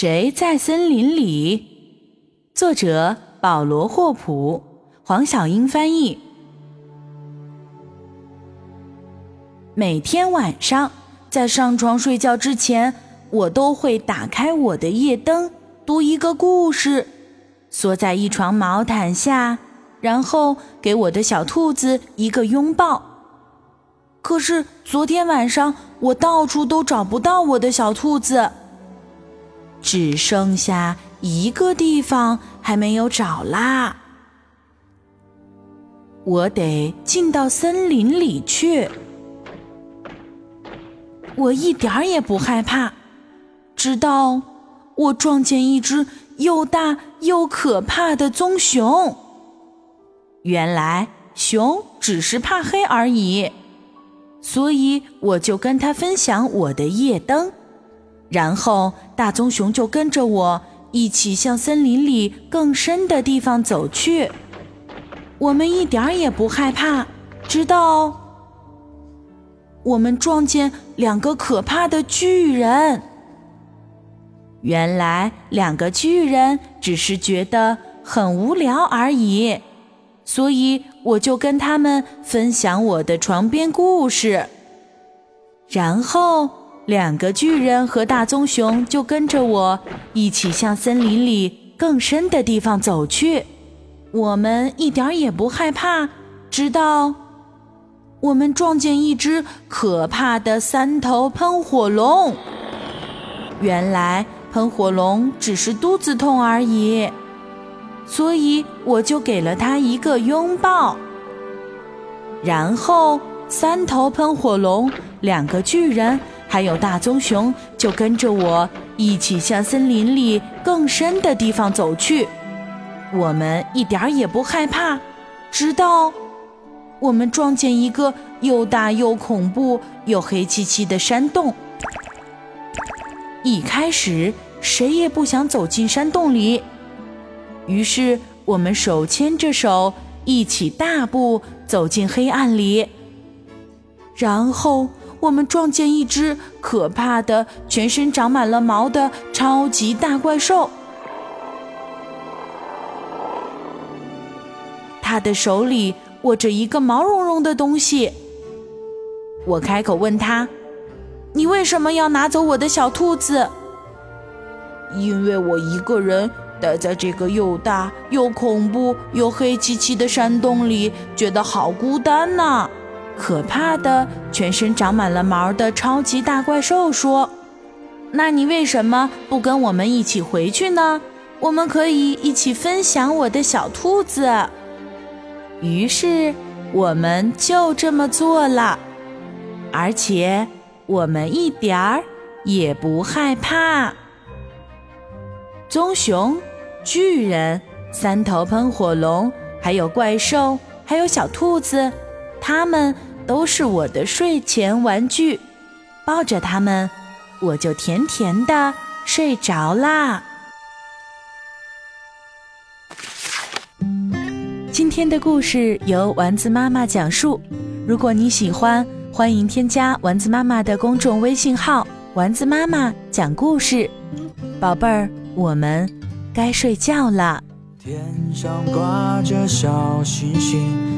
谁在森林里？作者保罗·霍普，黄小英翻译。每天晚上在上床睡觉之前，我都会打开我的夜灯，读一个故事，缩在一床毛毯下，然后给我的小兔子一个拥抱。可是昨天晚上，我到处都找不到我的小兔子。只剩下一个地方还没有找啦，我得进到森林里去。我一点儿也不害怕，直到我撞见一只又大又可怕的棕熊。原来熊只是怕黑而已，所以我就跟他分享我的夜灯。然后，大棕熊就跟着我一起向森林里更深的地方走去。我们一点儿也不害怕，直到我们撞见两个可怕的巨人。原来，两个巨人只是觉得很无聊而已，所以我就跟他们分享我的床边故事。然后。两个巨人和大棕熊就跟着我一起向森林里更深的地方走去。我们一点也不害怕，直到我们撞见一只可怕的三头喷火龙。原来喷火龙只是肚子痛而已，所以我就给了它一个拥抱。然后三头喷火龙，两个巨人。还有大棕熊就跟着我一起向森林里更深的地方走去，我们一点也不害怕，直到我们撞见一个又大又恐怖又黑漆漆的山洞。一开始谁也不想走进山洞里，于是我们手牵着手一起大步走进黑暗里，然后。我们撞见一只可怕的、全身长满了毛的超级大怪兽，他的手里握着一个毛茸茸的东西。我开口问他：“你为什么要拿走我的小兔子？”“因为我一个人待在这个又大又恐怖又黑漆漆的山洞里，觉得好孤单呐。”可怕的、全身长满了毛的超级大怪兽说：“那你为什么不跟我们一起回去呢？我们可以一起分享我的小兔子。”于是我们就这么做了，而且我们一点儿也不害怕。棕熊、巨人、三头喷火龙，还有怪兽，还有小兔子，他们。都是我的睡前玩具，抱着它们，我就甜甜的睡着啦。今天的故事由丸子妈妈讲述。如果你喜欢，欢迎添加丸子妈妈的公众微信号“丸子妈妈讲故事”。宝贝儿，我们该睡觉了。天上挂着小星星。